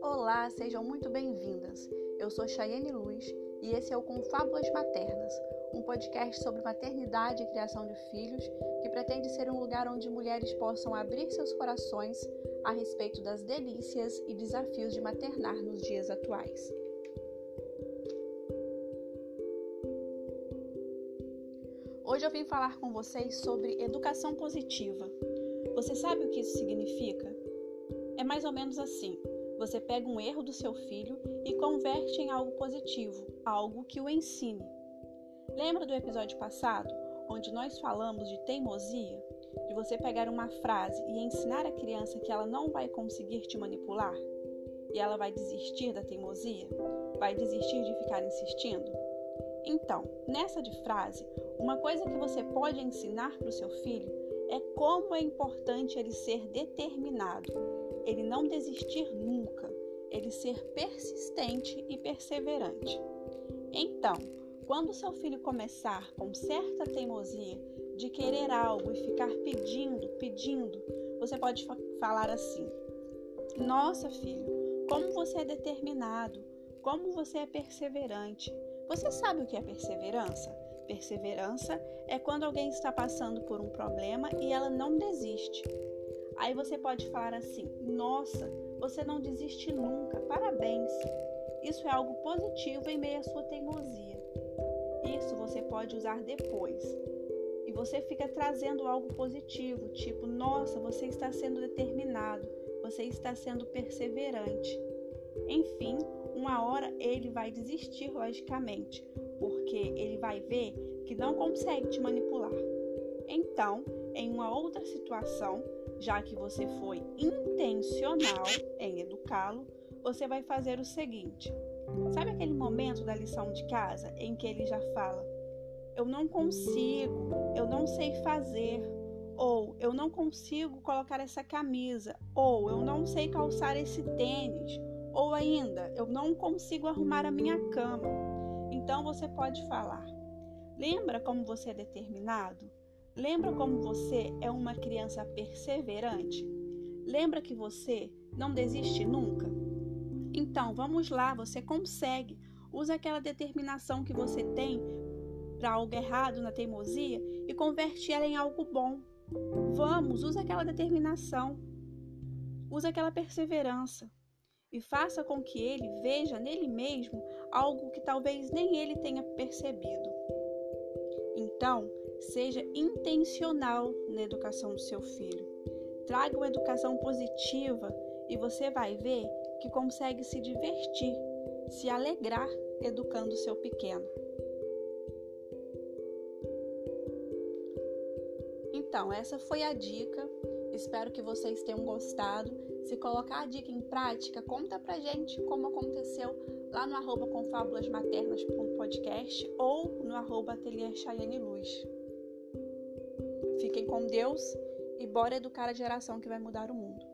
Olá, sejam muito bem-vindas. Eu sou Chayane Luz e esse é o Confábulas Maternas, um podcast sobre maternidade e criação de filhos que pretende ser um lugar onde mulheres possam abrir seus corações a respeito das delícias e desafios de maternar nos dias atuais. Hoje eu vim falar com vocês sobre educação positiva. Você sabe o que isso significa? É mais ou menos assim: você pega um erro do seu filho e converte em algo positivo, algo que o ensine. Lembra do episódio passado, onde nós falamos de teimosia? De você pegar uma frase e ensinar a criança que ela não vai conseguir te manipular? E ela vai desistir da teimosia? Vai desistir de ficar insistindo? Então, nessa de frase, uma coisa que você pode ensinar para o seu filho é como é importante ele ser determinado, ele não desistir nunca, ele ser persistente e perseverante. Então, quando seu filho começar com certa teimosia de querer algo e ficar pedindo, pedindo, você pode falar assim: Nossa, filho, como você é determinado, como você é perseverante. Você sabe o que é perseverança? Perseverança é quando alguém está passando por um problema e ela não desiste. Aí você pode falar assim: Nossa, você não desiste nunca, parabéns. Isso é algo positivo em meio à sua teimosia. Isso você pode usar depois. E você fica trazendo algo positivo, tipo: Nossa, você está sendo determinado, você está sendo perseverante. Enfim, uma hora ele vai desistir, logicamente, porque ele vai ver que não consegue te manipular. Então, em uma outra situação, já que você foi intencional em educá-lo, você vai fazer o seguinte: sabe aquele momento da lição de casa em que ele já fala, eu não consigo, eu não sei fazer, ou eu não consigo colocar essa camisa, ou eu não sei calçar esse tênis, ou ainda, eu não consigo arrumar a minha cama. Então você pode falar: Lembra como você é determinado? Lembra como você é uma criança perseverante? Lembra que você não desiste nunca? Então, vamos lá, você consegue. Usa aquela determinação que você tem para algo errado na teimosia e converte ela em algo bom. Vamos, usa aquela determinação. Usa aquela perseverança e faça com que ele veja nele mesmo algo que talvez nem ele tenha percebido. Então, seja intencional na educação do seu filho. Traga uma educação positiva e você vai ver que consegue se divertir, se alegrar educando seu pequeno. Então, essa foi a dica. Espero que vocês tenham gostado. Se colocar a dica em prática, conta pra gente como aconteceu lá no arroba confabulasmaternas.podcast ou no arroba ateliê Chayane Luz. Fiquem com Deus e bora educar a geração que vai mudar o mundo.